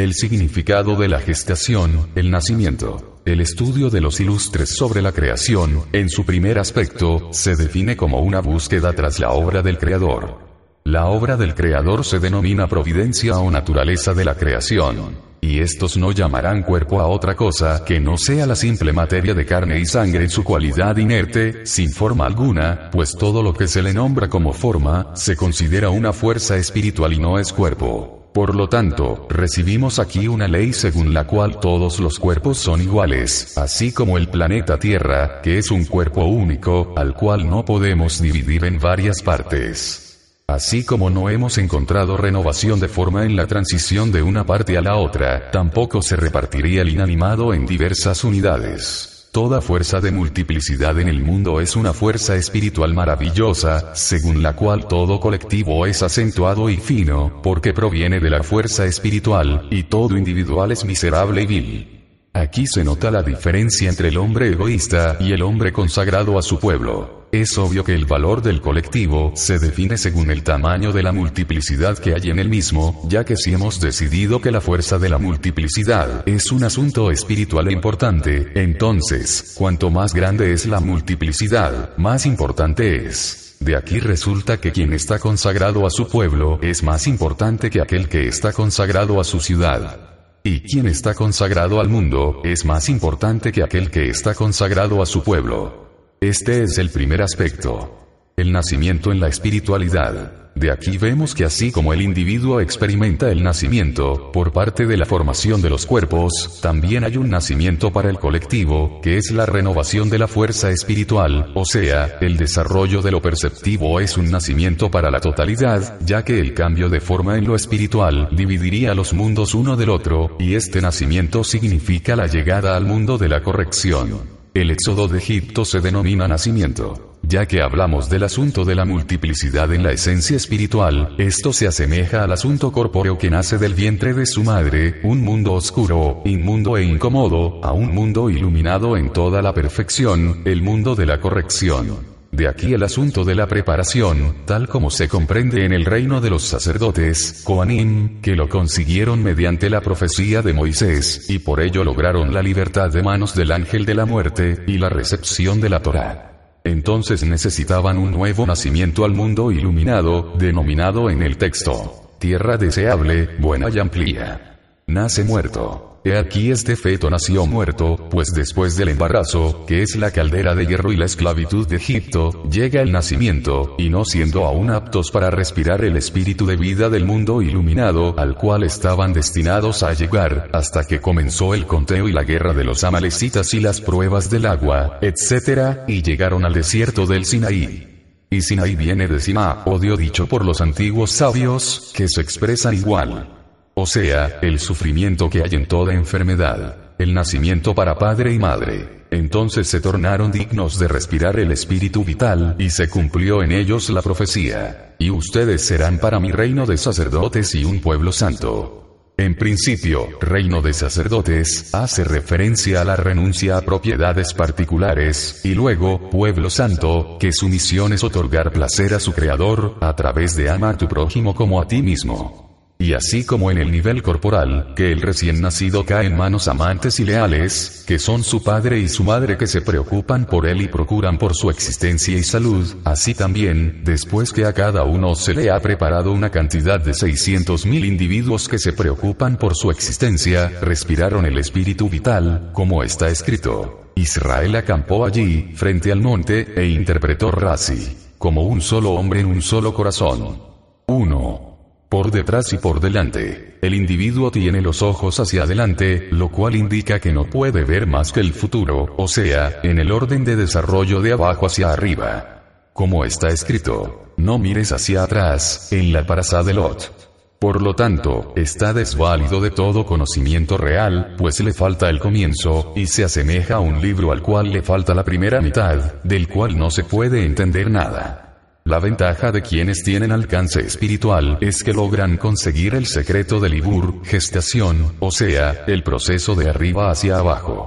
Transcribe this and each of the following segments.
El significado de la gestación, el nacimiento. El estudio de los ilustres sobre la creación, en su primer aspecto, se define como una búsqueda tras la obra del Creador. La obra del Creador se denomina providencia o naturaleza de la creación. Y estos no llamarán cuerpo a otra cosa que no sea la simple materia de carne y sangre en su cualidad inerte, sin forma alguna, pues todo lo que se le nombra como forma, se considera una fuerza espiritual y no es cuerpo. Por lo tanto, recibimos aquí una ley según la cual todos los cuerpos son iguales, así como el planeta Tierra, que es un cuerpo único, al cual no podemos dividir en varias partes. Así como no hemos encontrado renovación de forma en la transición de una parte a la otra, tampoco se repartiría el inanimado en diversas unidades. Toda fuerza de multiplicidad en el mundo es una fuerza espiritual maravillosa, según la cual todo colectivo es acentuado y fino, porque proviene de la fuerza espiritual, y todo individual es miserable y vil. Aquí se nota la diferencia entre el hombre egoísta y el hombre consagrado a su pueblo. Es obvio que el valor del colectivo se define según el tamaño de la multiplicidad que hay en el mismo, ya que si hemos decidido que la fuerza de la multiplicidad es un asunto espiritual e importante, entonces, cuanto más grande es la multiplicidad, más importante es. De aquí resulta que quien está consagrado a su pueblo es más importante que aquel que está consagrado a su ciudad. Y quien está consagrado al mundo es más importante que aquel que está consagrado a su pueblo. Este es el primer aspecto. El nacimiento en la espiritualidad. De aquí vemos que así como el individuo experimenta el nacimiento, por parte de la formación de los cuerpos, también hay un nacimiento para el colectivo, que es la renovación de la fuerza espiritual, o sea, el desarrollo de lo perceptivo es un nacimiento para la totalidad, ya que el cambio de forma en lo espiritual dividiría los mundos uno del otro, y este nacimiento significa la llegada al mundo de la corrección. El éxodo de Egipto se denomina nacimiento. Ya que hablamos del asunto de la multiplicidad en la esencia espiritual, esto se asemeja al asunto corpóreo que nace del vientre de su madre, un mundo oscuro, inmundo e incómodo, a un mundo iluminado en toda la perfección, el mundo de la corrección. De aquí el asunto de la preparación, tal como se comprende en el reino de los sacerdotes, Koanim, que lo consiguieron mediante la profecía de Moisés, y por ello lograron la libertad de manos del ángel de la muerte, y la recepción de la Torah. Entonces necesitaban un nuevo nacimiento al mundo iluminado, denominado en el texto, tierra deseable, buena y amplia. Nace muerto. He aquí este feto nació muerto, pues después del embarazo, que es la caldera de hierro y la esclavitud de Egipto, llega el nacimiento, y no siendo aún aptos para respirar el espíritu de vida del mundo iluminado al cual estaban destinados a llegar, hasta que comenzó el conteo y la guerra de los amalecitas y las pruebas del agua, etc., y llegaron al desierto del Sinaí. Y Sinaí viene de Sina, odio dicho por los antiguos sabios, que se expresan igual. O sea, el sufrimiento que hay en toda enfermedad. El nacimiento para padre y madre. Entonces se tornaron dignos de respirar el espíritu vital, y se cumplió en ellos la profecía. Y ustedes serán para mi reino de sacerdotes y un pueblo santo. En principio, reino de sacerdotes, hace referencia a la renuncia a propiedades particulares, y luego, pueblo santo, que su misión es otorgar placer a su Creador, a través de amar a tu prójimo como a ti mismo. Y así como en el nivel corporal, que el recién nacido cae en manos amantes y leales, que son su padre y su madre que se preocupan por él y procuran por su existencia y salud, así también, después que a cada uno se le ha preparado una cantidad de 600.000 individuos que se preocupan por su existencia, respiraron el espíritu vital, como está escrito. Israel acampó allí, frente al monte, e interpretó Razi, como un solo hombre en un solo corazón. 1 por detrás y por delante. El individuo tiene los ojos hacia adelante, lo cual indica que no puede ver más que el futuro, o sea, en el orden de desarrollo de abajo hacia arriba. Como está escrito, no mires hacia atrás, en la parasá de Lot. Por lo tanto, está desválido de todo conocimiento real, pues le falta el comienzo, y se asemeja a un libro al cual le falta la primera mitad, del cual no se puede entender nada. La ventaja de quienes tienen alcance espiritual es que logran conseguir el secreto del Ibur, gestación, o sea, el proceso de arriba hacia abajo.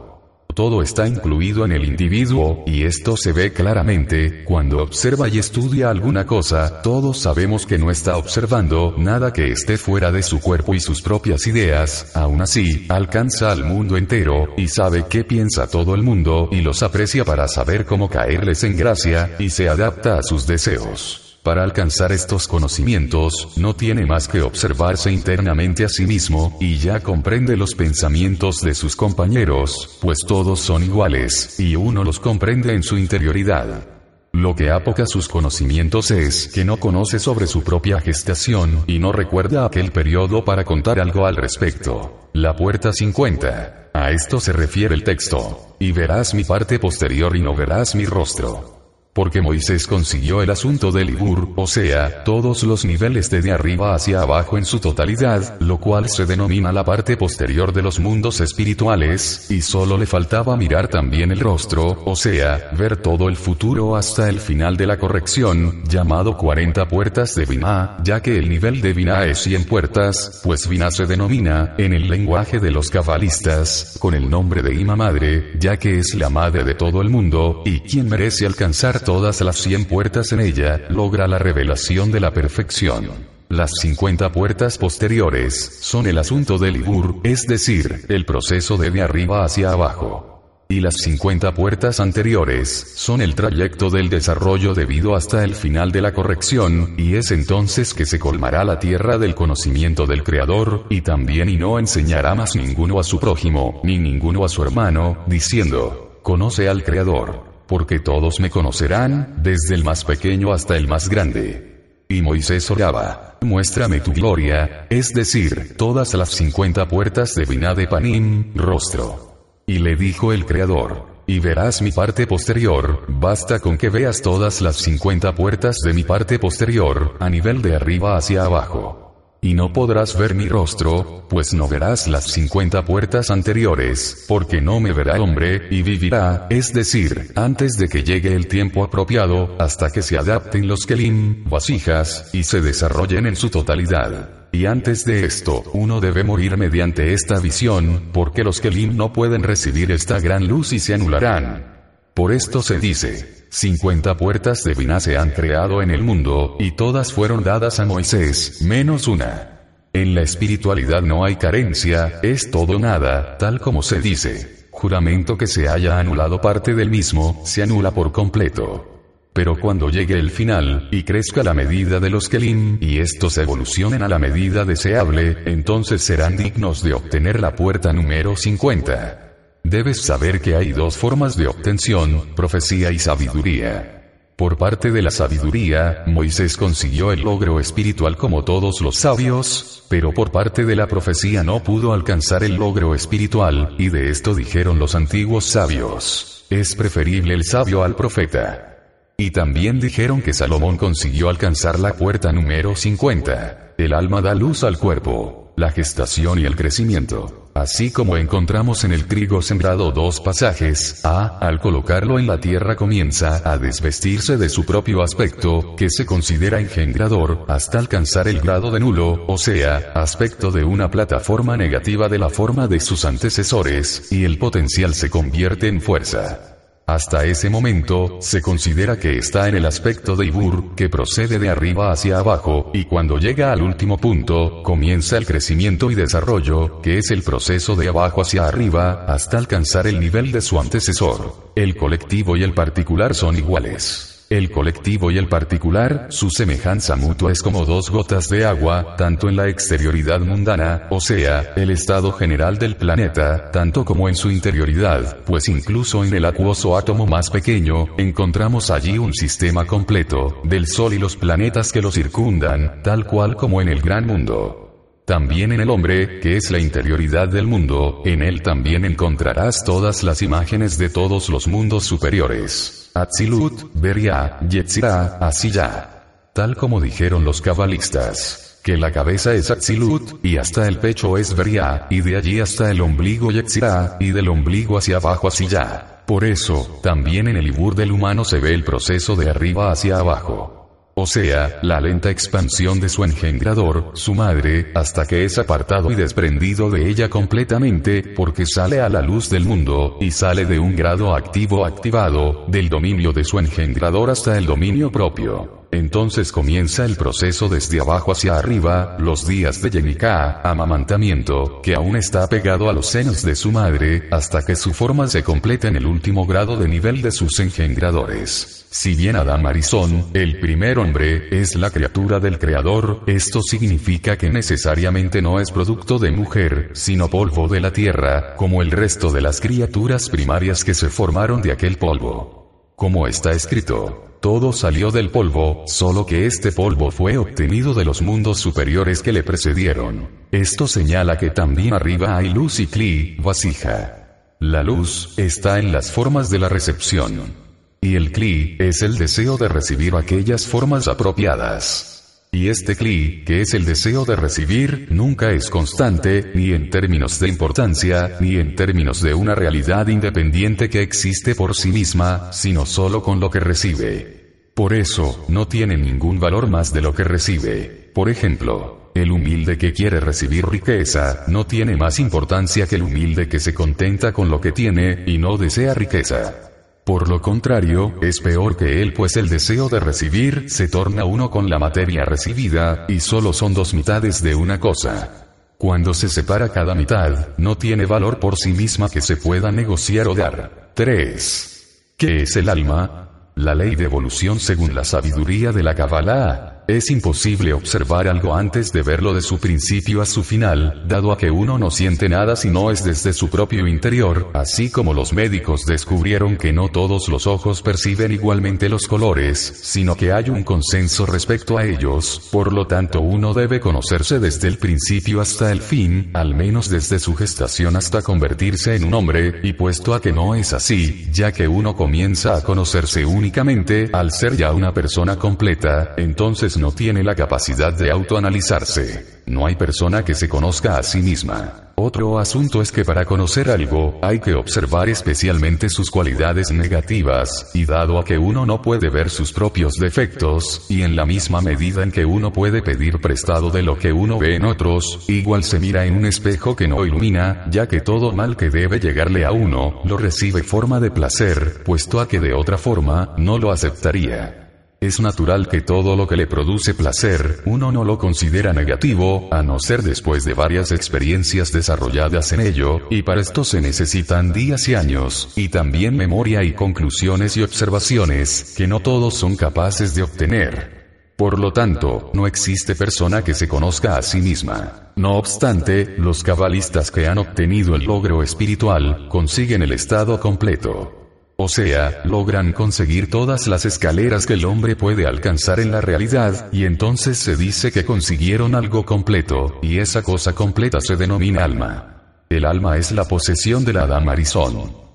Todo está incluido en el individuo, y esto se ve claramente, cuando observa y estudia alguna cosa, todos sabemos que no está observando nada que esté fuera de su cuerpo y sus propias ideas, aún así, alcanza al mundo entero, y sabe qué piensa todo el mundo, y los aprecia para saber cómo caerles en gracia, y se adapta a sus deseos. Para alcanzar estos conocimientos, no tiene más que observarse internamente a sí mismo, y ya comprende los pensamientos de sus compañeros, pues todos son iguales, y uno los comprende en su interioridad. Lo que apoca sus conocimientos es que no conoce sobre su propia gestación y no recuerda aquel periodo para contar algo al respecto. La puerta 50. A esto se refiere el texto. Y verás mi parte posterior y no verás mi rostro. Porque Moisés consiguió el asunto del Ibur, o sea, todos los niveles de de arriba hacia abajo en su totalidad, lo cual se denomina la parte posterior de los mundos espirituales, y solo le faltaba mirar también el rostro, o sea, ver todo el futuro hasta el final de la corrección, llamado 40 puertas de Binah, ya que el nivel de Binah es 100 puertas, pues Binah se denomina, en el lenguaje de los cabalistas, con el nombre de Ima Madre, ya que es la madre de todo el mundo, y quien merece alcanzar todas las 100 puertas en ella, logra la revelación de la perfección. Las 50 puertas posteriores son el asunto del Ibur, es decir, el proceso de de arriba hacia abajo. Y las 50 puertas anteriores son el trayecto del desarrollo debido hasta el final de la corrección, y es entonces que se colmará la tierra del conocimiento del Creador, y también y no enseñará más ninguno a su prójimo, ni ninguno a su hermano, diciendo, conoce al Creador porque todos me conocerán, desde el más pequeño hasta el más grande. Y Moisés oraba, muéstrame tu gloria, es decir, todas las cincuenta puertas de Binah de Panim, rostro. Y le dijo el Creador, y verás mi parte posterior, basta con que veas todas las cincuenta puertas de mi parte posterior, a nivel de arriba hacia abajo y no podrás ver mi rostro, pues no verás las cincuenta puertas anteriores, porque no me verá hombre, y vivirá, es decir, antes de que llegue el tiempo apropiado, hasta que se adapten los kelim, vasijas, y se desarrollen en su totalidad. Y antes de esto, uno debe morir mediante esta visión, porque los kelim no pueden recibir esta gran luz y se anularán. Por esto se dice, 50 puertas de Binah se han creado en el mundo, y todas fueron dadas a Moisés, menos una. En la espiritualidad no hay carencia, es todo nada, tal como se dice. Juramento que se haya anulado parte del mismo, se anula por completo. Pero cuando llegue el final, y crezca la medida de los Kelim, y estos evolucionen a la medida deseable, entonces serán dignos de obtener la puerta número 50. Debes saber que hay dos formas de obtención, profecía y sabiduría. Por parte de la sabiduría, Moisés consiguió el logro espiritual como todos los sabios, pero por parte de la profecía no pudo alcanzar el logro espiritual, y de esto dijeron los antiguos sabios. Es preferible el sabio al profeta. Y también dijeron que Salomón consiguió alcanzar la puerta número 50. El alma da luz al cuerpo, la gestación y el crecimiento. Así como encontramos en el trigo sembrado dos pasajes, A, al colocarlo en la tierra comienza a desvestirse de su propio aspecto, que se considera engendrador, hasta alcanzar el grado de nulo, o sea, aspecto de una plataforma negativa de la forma de sus antecesores, y el potencial se convierte en fuerza. Hasta ese momento, se considera que está en el aspecto de Ibur, que procede de arriba hacia abajo, y cuando llega al último punto, comienza el crecimiento y desarrollo, que es el proceso de abajo hacia arriba, hasta alcanzar el nivel de su antecesor. El colectivo y el particular son iguales. El colectivo y el particular, su semejanza mutua es como dos gotas de agua, tanto en la exterioridad mundana, o sea, el estado general del planeta, tanto como en su interioridad, pues incluso en el acuoso átomo más pequeño, encontramos allí un sistema completo, del Sol y los planetas que lo circundan, tal cual como en el gran mundo. También en el hombre, que es la interioridad del mundo, en él también encontrarás todas las imágenes de todos los mundos superiores. Atzilut, Beria, Yetzirah, Asiyah. Tal como dijeron los cabalistas. que la cabeza es Atzilut, y hasta el pecho es Beria, y de allí hasta el ombligo Yetzirah, y del ombligo hacia abajo ya. Por eso, también en el Ibur del humano se ve el proceso de arriba hacia abajo. O sea, la lenta expansión de su engendrador, su madre, hasta que es apartado y desprendido de ella completamente, porque sale a la luz del mundo, y sale de un grado activo activado, del dominio de su engendrador hasta el dominio propio. Entonces comienza el proceso desde abajo hacia arriba, los días de Yenika, amamantamiento, que aún está pegado a los senos de su madre, hasta que su forma se completa en el último grado de nivel de sus engendradores. Si bien Adán Marizón, el primer hombre, es la criatura del Creador, esto significa que necesariamente no es producto de mujer, sino polvo de la tierra, como el resto de las criaturas primarias que se formaron de aquel polvo. Como está escrito, todo salió del polvo, solo que este polvo fue obtenido de los mundos superiores que le precedieron. Esto señala que también arriba hay luz y cli, vasija. La luz está en las formas de la recepción. Y el cli es el deseo de recibir aquellas formas apropiadas. Y este cli, que es el deseo de recibir, nunca es constante, ni en términos de importancia, ni en términos de una realidad independiente que existe por sí misma, sino solo con lo que recibe. Por eso, no tiene ningún valor más de lo que recibe. Por ejemplo, el humilde que quiere recibir riqueza, no tiene más importancia que el humilde que se contenta con lo que tiene, y no desea riqueza. Por lo contrario, es peor que él pues el deseo de recibir se torna uno con la materia recibida, y solo son dos mitades de una cosa. Cuando se separa cada mitad, no tiene valor por sí misma que se pueda negociar o dar. 3. ¿Qué es el alma? La ley de evolución según la sabiduría de la Kabbalah es imposible observar algo antes de verlo de su principio a su final, dado a que uno no siente nada si no es desde su propio interior, así como los médicos descubrieron que no todos los ojos perciben igualmente los colores, sino que hay un consenso respecto a ellos, por lo tanto uno debe conocerse desde el principio hasta el fin, al menos desde su gestación hasta convertirse en un hombre, y puesto a que no es así, ya que uno comienza a conocerse únicamente al ser ya una persona completa, entonces no tiene la capacidad de autoanalizarse. No hay persona que se conozca a sí misma. Otro asunto es que para conocer algo, hay que observar especialmente sus cualidades negativas, y dado a que uno no puede ver sus propios defectos, y en la misma medida en que uno puede pedir prestado de lo que uno ve en otros, igual se mira en un espejo que no ilumina, ya que todo mal que debe llegarle a uno, lo recibe forma de placer, puesto a que de otra forma, no lo aceptaría. Es natural que todo lo que le produce placer, uno no lo considera negativo, a no ser después de varias experiencias desarrolladas en ello, y para esto se necesitan días y años, y también memoria y conclusiones y observaciones, que no todos son capaces de obtener. Por lo tanto, no existe persona que se conozca a sí misma. No obstante, los cabalistas que han obtenido el logro espiritual, consiguen el estado completo. O sea, logran conseguir todas las escaleras que el hombre puede alcanzar en la realidad, y entonces se dice que consiguieron algo completo, y esa cosa completa se denomina alma. El alma es la posesión de la Dama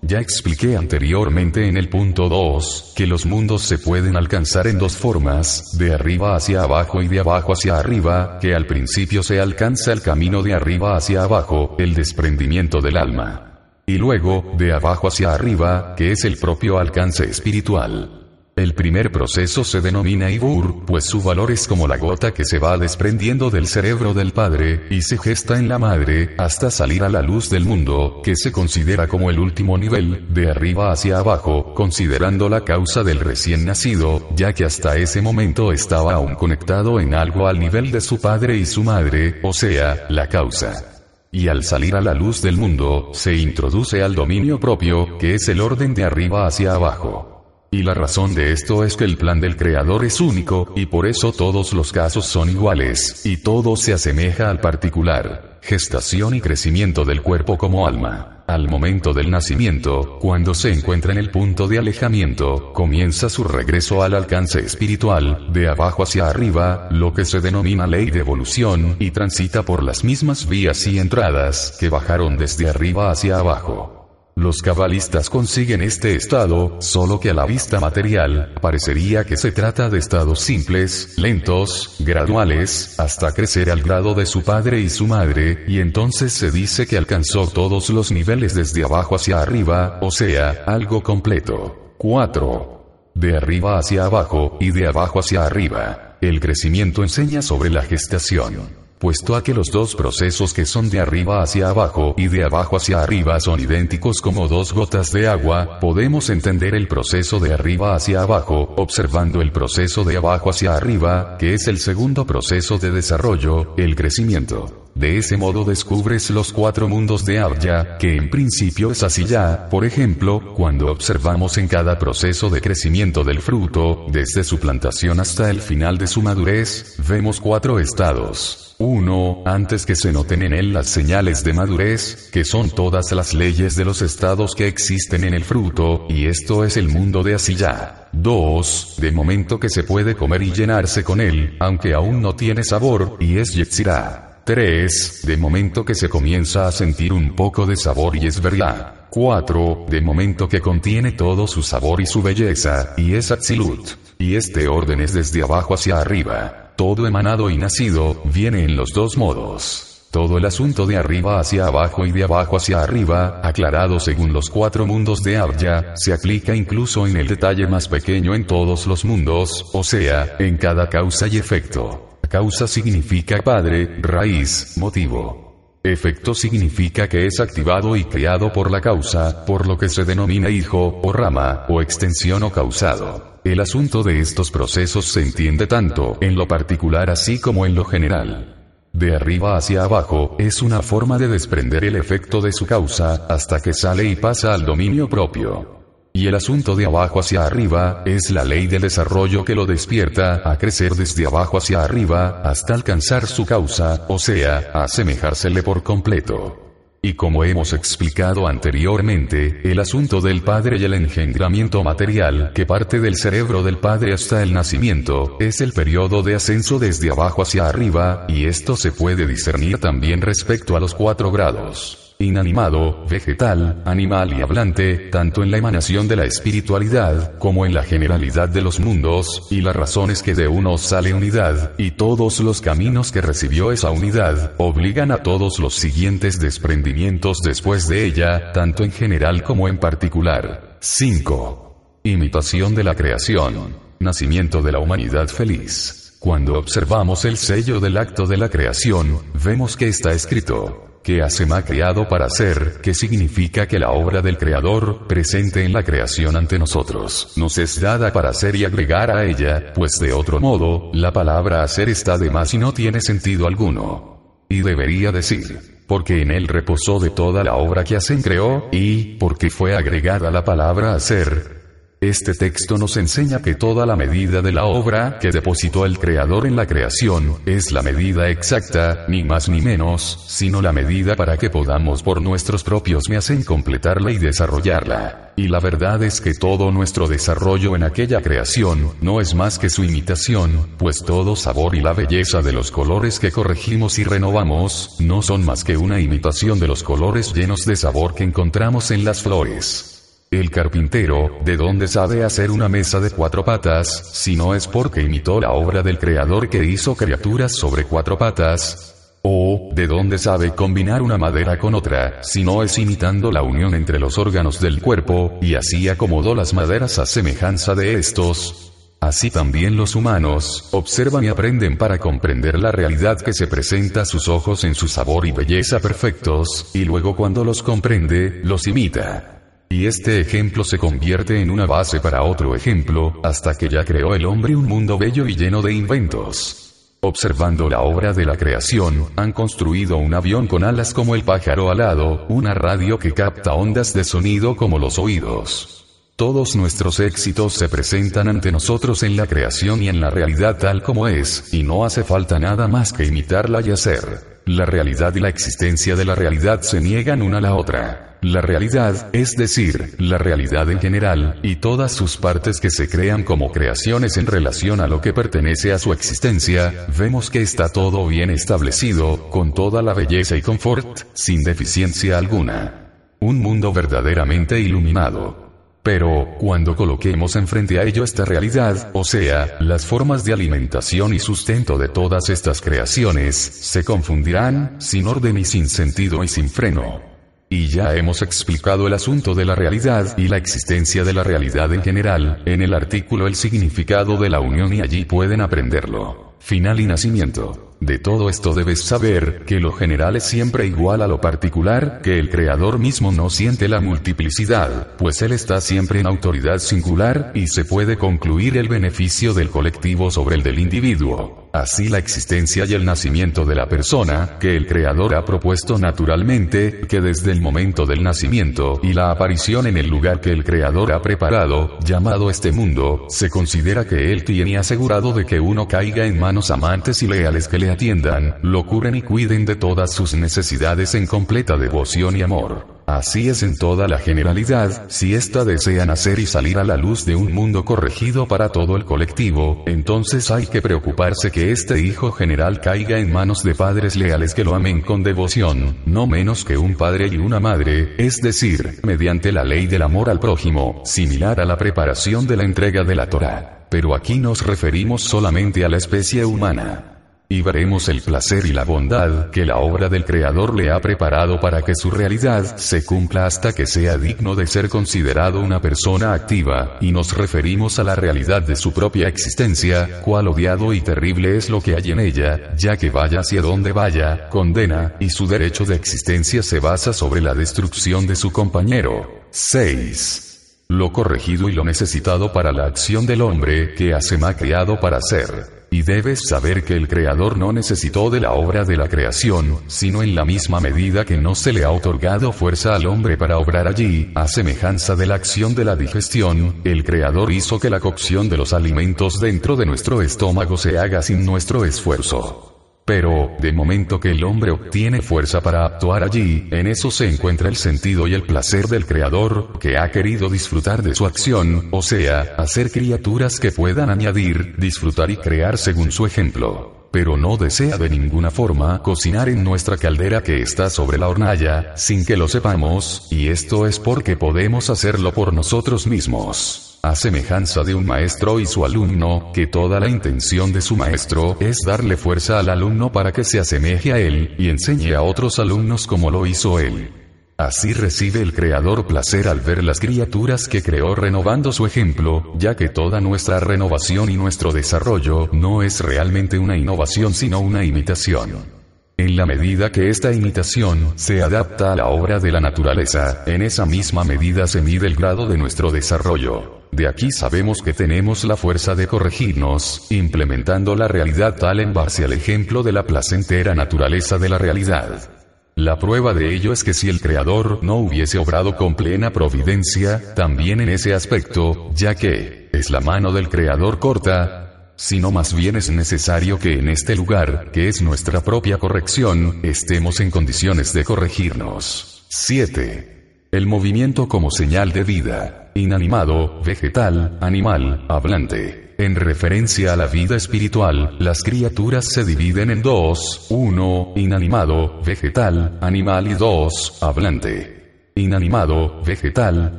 Ya expliqué anteriormente en el punto 2, que los mundos se pueden alcanzar en dos formas, de arriba hacia abajo y de abajo hacia arriba, que al principio se alcanza el camino de arriba hacia abajo, el desprendimiento del alma y luego, de abajo hacia arriba, que es el propio alcance espiritual. El primer proceso se denomina Ibur, pues su valor es como la gota que se va desprendiendo del cerebro del padre, y se gesta en la madre, hasta salir a la luz del mundo, que se considera como el último nivel, de arriba hacia abajo, considerando la causa del recién nacido, ya que hasta ese momento estaba aún conectado en algo al nivel de su padre y su madre, o sea, la causa. Y al salir a la luz del mundo, se introduce al dominio propio, que es el orden de arriba hacia abajo. Y la razón de esto es que el plan del Creador es único, y por eso todos los casos son iguales, y todo se asemeja al particular, gestación y crecimiento del cuerpo como alma. Al momento del nacimiento, cuando se encuentra en el punto de alejamiento, comienza su regreso al alcance espiritual, de abajo hacia arriba, lo que se denomina ley de evolución, y transita por las mismas vías y entradas, que bajaron desde arriba hacia abajo. Los cabalistas consiguen este estado, solo que a la vista material, parecería que se trata de estados simples, lentos, graduales, hasta crecer al grado de su padre y su madre, y entonces se dice que alcanzó todos los niveles desde abajo hacia arriba, o sea, algo completo. 4. De arriba hacia abajo, y de abajo hacia arriba. El crecimiento enseña sobre la gestación puesto a que los dos procesos que son de arriba hacia abajo y de abajo hacia arriba son idénticos como dos gotas de agua, podemos entender el proceso de arriba hacia abajo, observando el proceso de abajo hacia arriba, que es el segundo proceso de desarrollo, el crecimiento. De ese modo descubres los cuatro mundos de Abya, que en principio es así ya, por ejemplo, cuando observamos en cada proceso de crecimiento del fruto, desde su plantación hasta el final de su madurez, vemos cuatro estados. 1. Antes que se noten en él las señales de madurez, que son todas las leyes de los estados que existen en el fruto, y esto es el mundo de Asiyah. 2. De momento que se puede comer y llenarse con él, aunque aún no tiene sabor, y es Yetzirah. 3. De momento que se comienza a sentir un poco de sabor y es verdad. 4. De momento que contiene todo su sabor y su belleza, y es Atzilut. Y este orden es desde abajo hacia arriba. Todo emanado y nacido, viene en los dos modos. Todo el asunto de arriba hacia abajo y de abajo hacia arriba, aclarado según los cuatro mundos de Abya, se aplica incluso en el detalle más pequeño en todos los mundos, o sea, en cada causa y efecto. Causa significa padre, raíz, motivo. Efecto significa que es activado y creado por la causa, por lo que se denomina hijo, o rama, o extensión o causado. El asunto de estos procesos se entiende tanto en lo particular así como en lo general. De arriba hacia abajo es una forma de desprender el efecto de su causa hasta que sale y pasa al dominio propio. Y el asunto de abajo hacia arriba es la ley del desarrollo que lo despierta a crecer desde abajo hacia arriba hasta alcanzar su causa, o sea, asemejársele por completo. Y como hemos explicado anteriormente, el asunto del padre y el engendramiento material, que parte del cerebro del padre hasta el nacimiento, es el periodo de ascenso desde abajo hacia arriba, y esto se puede discernir también respecto a los cuatro grados inanimado, vegetal, animal y hablante, tanto en la emanación de la espiritualidad, como en la generalidad de los mundos, y las razones que de uno sale unidad, y todos los caminos que recibió esa unidad, obligan a todos los siguientes desprendimientos después de ella, tanto en general como en particular. 5. Imitación de la creación. Nacimiento de la humanidad feliz. Cuando observamos el sello del acto de la creación, vemos que está escrito, que ha creado para ser, que significa que la obra del Creador, presente en la creación ante nosotros, nos es dada para ser y agregar a ella, pues de otro modo, la palabra hacer está de más y no tiene sentido alguno. Y debería decir, porque en él reposó de toda la obra que hacen creó, y, porque fue agregada la palabra hacer, este texto nos enseña que toda la medida de la obra que depositó el Creador en la creación es la medida exacta, ni más ni menos, sino la medida para que podamos por nuestros propios me hacen completarla y desarrollarla. Y la verdad es que todo nuestro desarrollo en aquella creación no es más que su imitación, pues todo sabor y la belleza de los colores que corregimos y renovamos no son más que una imitación de los colores llenos de sabor que encontramos en las flores. El carpintero, ¿de dónde sabe hacer una mesa de cuatro patas, si no es porque imitó la obra del creador que hizo criaturas sobre cuatro patas? ¿O, de dónde sabe combinar una madera con otra, si no es imitando la unión entre los órganos del cuerpo, y así acomodó las maderas a semejanza de estos? Así también los humanos, observan y aprenden para comprender la realidad que se presenta a sus ojos en su sabor y belleza perfectos, y luego cuando los comprende, los imita. Y este ejemplo se convierte en una base para otro ejemplo, hasta que ya creó el hombre un mundo bello y lleno de inventos. Observando la obra de la creación, han construido un avión con alas como el pájaro alado, una radio que capta ondas de sonido como los oídos. Todos nuestros éxitos se presentan ante nosotros en la creación y en la realidad tal como es, y no hace falta nada más que imitarla y hacer. La realidad y la existencia de la realidad se niegan una a la otra. La realidad, es decir, la realidad en general, y todas sus partes que se crean como creaciones en relación a lo que pertenece a su existencia, vemos que está todo bien establecido, con toda la belleza y confort, sin deficiencia alguna. Un mundo verdaderamente iluminado. Pero, cuando coloquemos enfrente a ello esta realidad, o sea, las formas de alimentación y sustento de todas estas creaciones, se confundirán, sin orden y sin sentido y sin freno. Y ya hemos explicado el asunto de la realidad y la existencia de la realidad en general, en el artículo El significado de la unión y allí pueden aprenderlo. Final y nacimiento. De todo esto debes saber, que lo general es siempre igual a lo particular, que el creador mismo no siente la multiplicidad, pues él está siempre en autoridad singular, y se puede concluir el beneficio del colectivo sobre el del individuo. Así la existencia y el nacimiento de la persona, que el creador ha propuesto naturalmente, que desde el momento del nacimiento y la aparición en el lugar que el creador ha preparado, llamado este mundo, se considera que él tiene asegurado de que uno caiga en manos amantes y leales que le atiendan, lo curen y cuiden de todas sus necesidades en completa devoción y amor. Así es en toda la generalidad, si ésta desea nacer y salir a la luz de un mundo corregido para todo el colectivo, entonces hay que preocuparse que este hijo general caiga en manos de padres leales que lo amen con devoción, no menos que un padre y una madre, es decir, mediante la ley del amor al prójimo, similar a la preparación de la entrega de la Torah. Pero aquí nos referimos solamente a la especie humana. Y veremos el placer y la bondad que la obra del Creador le ha preparado para que su realidad se cumpla hasta que sea digno de ser considerado una persona activa, y nos referimos a la realidad de su propia existencia, cuál odiado y terrible es lo que hay en ella, ya que vaya hacia donde vaya, condena, y su derecho de existencia se basa sobre la destrucción de su compañero. 6. Lo corregido y lo necesitado para la acción del hombre que hace ha creado para ser. Y debes saber que el Creador no necesitó de la obra de la creación, sino en la misma medida que no se le ha otorgado fuerza al hombre para obrar allí, a semejanza de la acción de la digestión, el Creador hizo que la cocción de los alimentos dentro de nuestro estómago se haga sin nuestro esfuerzo. Pero, de momento que el hombre obtiene fuerza para actuar allí, en eso se encuentra el sentido y el placer del Creador, que ha querido disfrutar de su acción, o sea, hacer criaturas que puedan añadir, disfrutar y crear según su ejemplo. Pero no desea de ninguna forma cocinar en nuestra caldera que está sobre la hornalla, sin que lo sepamos, y esto es porque podemos hacerlo por nosotros mismos a semejanza de un maestro y su alumno, que toda la intención de su maestro es darle fuerza al alumno para que se asemeje a él, y enseñe a otros alumnos como lo hizo él. Así recibe el Creador placer al ver las criaturas que creó renovando su ejemplo, ya que toda nuestra renovación y nuestro desarrollo no es realmente una innovación sino una imitación. En la medida que esta imitación se adapta a la obra de la naturaleza, en esa misma medida se mide el grado de nuestro desarrollo. De aquí sabemos que tenemos la fuerza de corregirnos, implementando la realidad tal en base al ejemplo de la placentera naturaleza de la realidad. La prueba de ello es que si el Creador no hubiese obrado con plena providencia, también en ese aspecto, ya que, es la mano del Creador corta, sino más bien es necesario que en este lugar, que es nuestra propia corrección, estemos en condiciones de corregirnos. 7. El movimiento como señal de vida, inanimado, vegetal, animal, hablante. En referencia a la vida espiritual, las criaturas se dividen en dos, uno, inanimado, vegetal, animal y dos, hablante. Inanimado, vegetal,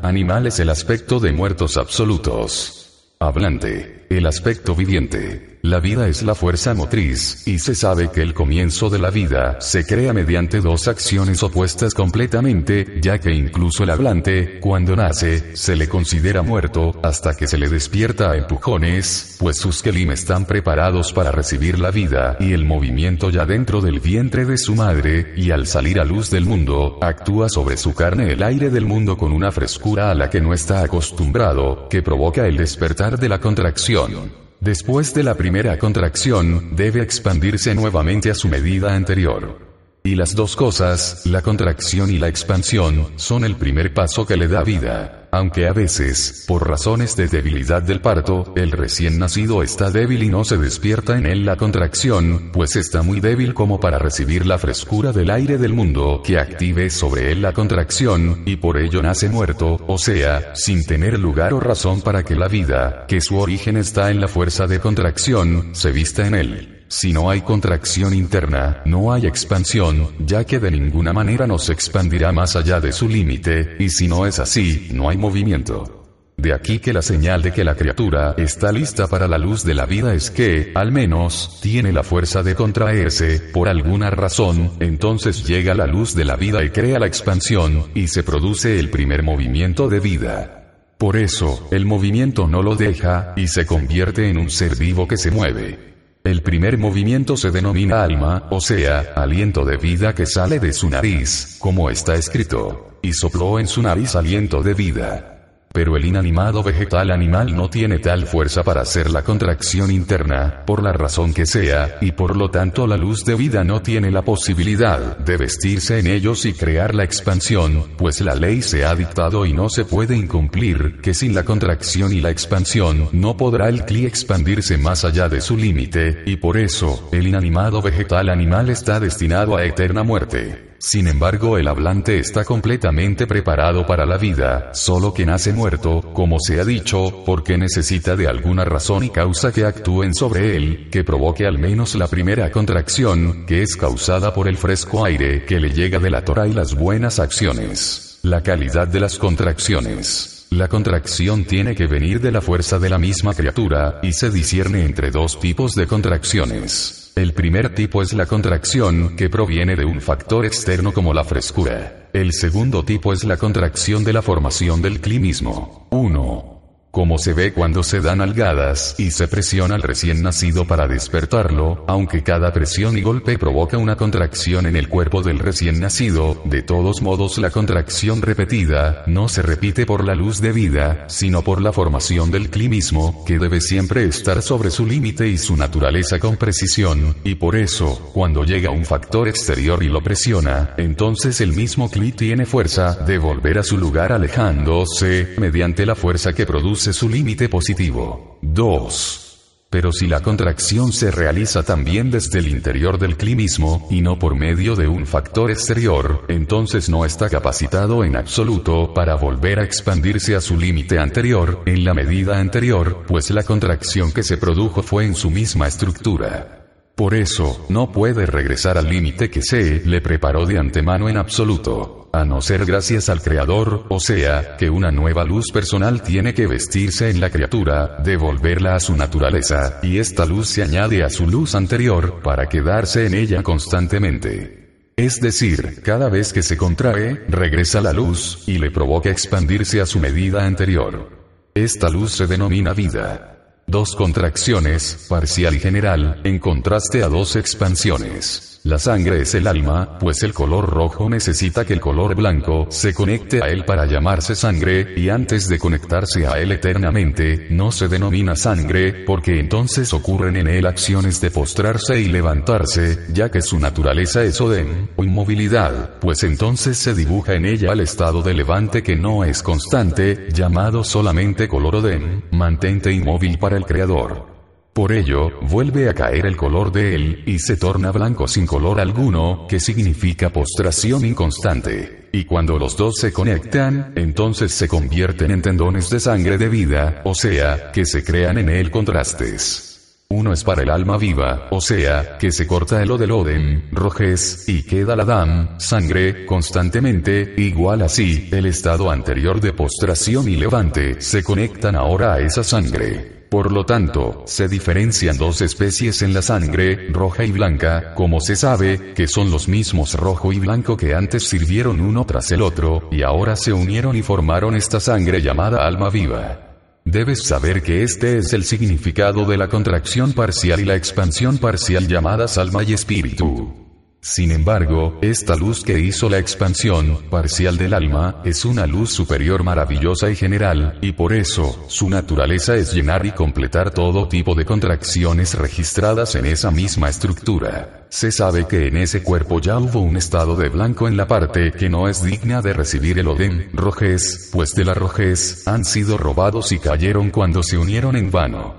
animal es el aspecto de muertos absolutos. Hablante, el aspecto viviente. La vida es la fuerza motriz, y se sabe que el comienzo de la vida se crea mediante dos acciones opuestas completamente, ya que incluso el hablante, cuando nace, se le considera muerto, hasta que se le despierta a empujones, pues sus kelim están preparados para recibir la vida y el movimiento ya dentro del vientre de su madre, y al salir a luz del mundo, actúa sobre su carne el aire del mundo con una frescura a la que no está acostumbrado, que provoca el despertar de la contracción. Después de la primera contracción, debe expandirse nuevamente a su medida anterior. Y las dos cosas, la contracción y la expansión, son el primer paso que le da vida. Aunque a veces, por razones de debilidad del parto, el recién nacido está débil y no se despierta en él la contracción, pues está muy débil como para recibir la frescura del aire del mundo que active sobre él la contracción, y por ello nace muerto, o sea, sin tener lugar o razón para que la vida, que su origen está en la fuerza de contracción, se vista en él. Si no hay contracción interna, no hay expansión, ya que de ninguna manera nos expandirá más allá de su límite, y si no es así, no hay movimiento. De aquí que la señal de que la criatura está lista para la luz de la vida es que, al menos, tiene la fuerza de contraerse, por alguna razón, entonces llega la luz de la vida y crea la expansión, y se produce el primer movimiento de vida. Por eso, el movimiento no lo deja, y se convierte en un ser vivo que se mueve. El primer movimiento se denomina alma, o sea, aliento de vida que sale de su nariz, como está escrito, y sopló en su nariz aliento de vida. Pero el inanimado vegetal animal no tiene tal fuerza para hacer la contracción interna, por la razón que sea, y por lo tanto la luz de vida no tiene la posibilidad de vestirse en ellos y crear la expansión, pues la ley se ha dictado y no se puede incumplir, que sin la contracción y la expansión no podrá el cli expandirse más allá de su límite, y por eso, el inanimado vegetal animal está destinado a eterna muerte. Sin embargo, el hablante está completamente preparado para la vida, solo que nace muerto, como se ha dicho, porque necesita de alguna razón y causa que actúen sobre él, que provoque al menos la primera contracción, que es causada por el fresco aire que le llega de la Torah y las buenas acciones. La calidad de las contracciones. La contracción tiene que venir de la fuerza de la misma criatura, y se discierne entre dos tipos de contracciones. El primer tipo es la contracción, que proviene de un factor externo como la frescura. El segundo tipo es la contracción de la formación del climismo. 1 como se ve cuando se dan algadas y se presiona al recién nacido para despertarlo, aunque cada presión y golpe provoca una contracción en el cuerpo del recién nacido, de todos modos la contracción repetida no se repite por la luz de vida, sino por la formación del climismo, que debe siempre estar sobre su límite y su naturaleza con precisión, y por eso, cuando llega un factor exterior y lo presiona, entonces el mismo cli tiene fuerza de volver a su lugar alejándose, mediante la fuerza que produce su límite positivo. 2. Pero si la contracción se realiza también desde el interior del climismo, y no por medio de un factor exterior, entonces no está capacitado en absoluto para volver a expandirse a su límite anterior, en la medida anterior, pues la contracción que se produjo fue en su misma estructura. Por eso, no puede regresar al límite que se le preparó de antemano en absoluto, a no ser gracias al Creador, o sea, que una nueva luz personal tiene que vestirse en la criatura, devolverla a su naturaleza, y esta luz se añade a su luz anterior, para quedarse en ella constantemente. Es decir, cada vez que se contrae, regresa la luz, y le provoca expandirse a su medida anterior. Esta luz se denomina vida. Dos contracciones, parcial y general, en contraste a dos expansiones. La sangre es el alma, pues el color rojo necesita que el color blanco se conecte a él para llamarse sangre, y antes de conectarse a él eternamente, no se denomina sangre, porque entonces ocurren en él acciones de postrarse y levantarse, ya que su naturaleza es odem, o inmovilidad, pues entonces se dibuja en ella el estado de levante que no es constante, llamado solamente color odem, mantente inmóvil para el creador. Por ello, vuelve a caer el color de él, y se torna blanco sin color alguno, que significa postración inconstante. Y cuando los dos se conectan, entonces se convierten en tendones de sangre de vida, o sea, que se crean en él contrastes. Uno es para el alma viva, o sea, que se corta el Odem, rojez, y queda la dam, sangre, constantemente, igual así, el estado anterior de postración y levante, se conectan ahora a esa sangre. Por lo tanto, se diferencian dos especies en la sangre, roja y blanca, como se sabe, que son los mismos rojo y blanco que antes sirvieron uno tras el otro, y ahora se unieron y formaron esta sangre llamada alma viva. Debes saber que este es el significado de la contracción parcial y la expansión parcial llamadas alma y espíritu. Sin embargo, esta luz que hizo la expansión parcial del alma es una luz superior maravillosa y general, y por eso, su naturaleza es llenar y completar todo tipo de contracciones registradas en esa misma estructura. Se sabe que en ese cuerpo ya hubo un estado de blanco en la parte que no es digna de recibir el odem, rojez, pues de la rojez, han sido robados y cayeron cuando se unieron en vano.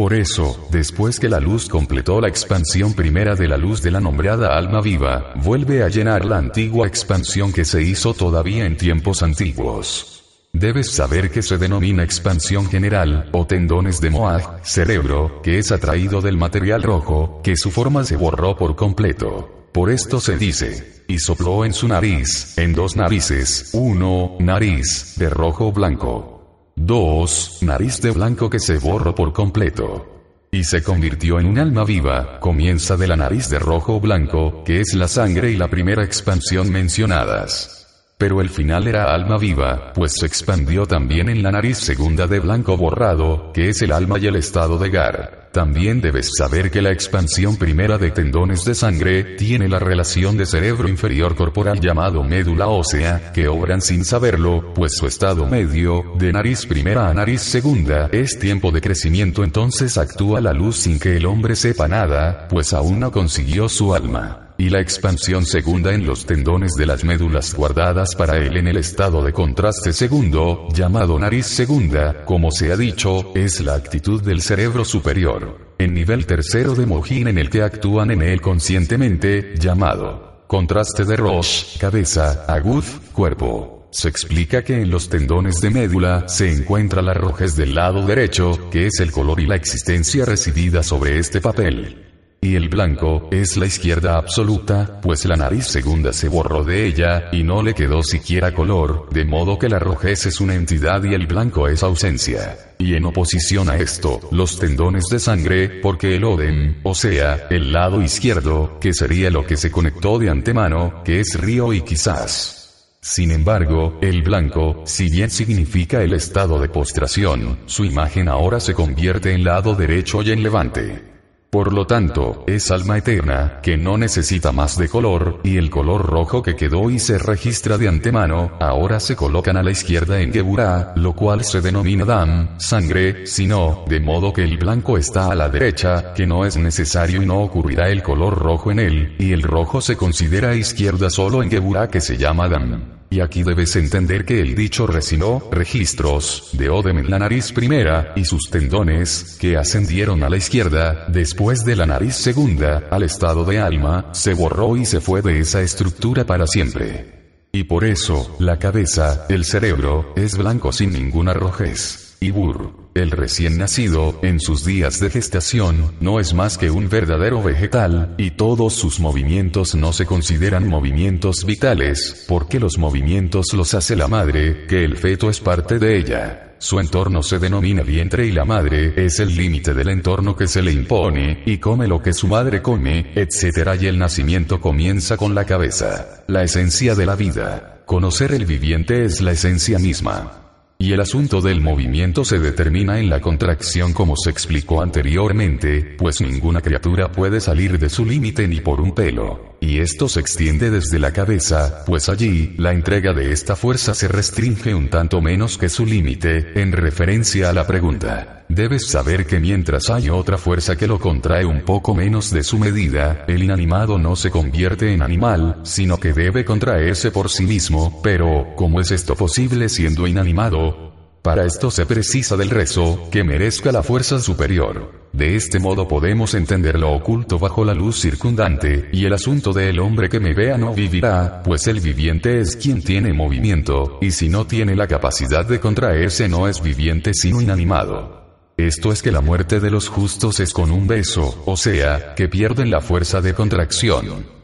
Por eso, después que la luz completó la expansión primera de la luz de la nombrada alma viva, vuelve a llenar la antigua expansión que se hizo todavía en tiempos antiguos. Debes saber que se denomina expansión general, o tendones de Moag, cerebro, que es atraído del material rojo, que su forma se borró por completo. Por esto se dice, y sopló en su nariz, en dos narices, uno, nariz, de rojo blanco. Dos, nariz de blanco que se borró por completo. Y se convirtió en un alma viva, comienza de la nariz de rojo blanco, que es la sangre y la primera expansión mencionadas. Pero el final era alma viva, pues se expandió también en la nariz segunda de blanco borrado, que es el alma y el estado de Gar. También debes saber que la expansión primera de tendones de sangre tiene la relación de cerebro inferior corporal llamado médula ósea, que obran sin saberlo, pues su estado medio, de nariz primera a nariz segunda, es tiempo de crecimiento entonces actúa la luz sin que el hombre sepa nada, pues aún no consiguió su alma y la expansión segunda en los tendones de las médulas guardadas para él en el estado de contraste segundo, llamado nariz segunda, como se ha dicho, es la actitud del cerebro superior. En nivel tercero de Mojín en el que actúan en él conscientemente, llamado contraste de Roche, cabeza, aguz, cuerpo. Se explica que en los tendones de médula se encuentra la rojez del lado derecho, que es el color y la existencia residida sobre este papel. Y el blanco, es la izquierda absoluta, pues la nariz segunda se borró de ella, y no le quedó siquiera color, de modo que la rojez es una entidad y el blanco es ausencia. Y en oposición a esto, los tendones de sangre, porque el odem, o sea, el lado izquierdo, que sería lo que se conectó de antemano, que es río y quizás. Sin embargo, el blanco, si bien significa el estado de postración, su imagen ahora se convierte en lado derecho y en levante. Por lo tanto, es alma eterna, que no necesita más de color, y el color rojo que quedó y se registra de antemano, ahora se colocan a la izquierda en Geburah, lo cual se denomina Dam, sangre, sino, de modo que el blanco está a la derecha, que no es necesario y no ocurrirá el color rojo en él, y el rojo se considera izquierda solo en Geburah que se llama Dam. Y aquí debes entender que el dicho resinó registros de Odem en la nariz primera y sus tendones, que ascendieron a la izquierda, después de la nariz segunda, al estado de alma, se borró y se fue de esa estructura para siempre. Y por eso, la cabeza, el cerebro, es blanco sin ninguna rojez. Y Bur, el recién nacido, en sus días de gestación, no es más que un verdadero vegetal, y todos sus movimientos no se consideran movimientos vitales, porque los movimientos los hace la madre, que el feto es parte de ella. Su entorno se denomina vientre y la madre es el límite del entorno que se le impone, y come lo que su madre come, etc. Y el nacimiento comienza con la cabeza, la esencia de la vida. Conocer el viviente es la esencia misma. Y el asunto del movimiento se determina en la contracción como se explicó anteriormente, pues ninguna criatura puede salir de su límite ni por un pelo. Y esto se extiende desde la cabeza, pues allí, la entrega de esta fuerza se restringe un tanto menos que su límite, en referencia a la pregunta. Debes saber que mientras hay otra fuerza que lo contrae un poco menos de su medida, el inanimado no se convierte en animal, sino que debe contraerse por sí mismo, pero, ¿cómo es esto posible siendo inanimado? Para esto se precisa del rezo, que merezca la fuerza superior. De este modo podemos entender lo oculto bajo la luz circundante, y el asunto del hombre que me vea no vivirá, pues el viviente es quien tiene movimiento, y si no tiene la capacidad de contraerse no es viviente sino inanimado. Esto es que la muerte de los justos es con un beso, o sea, que pierden la fuerza de contracción.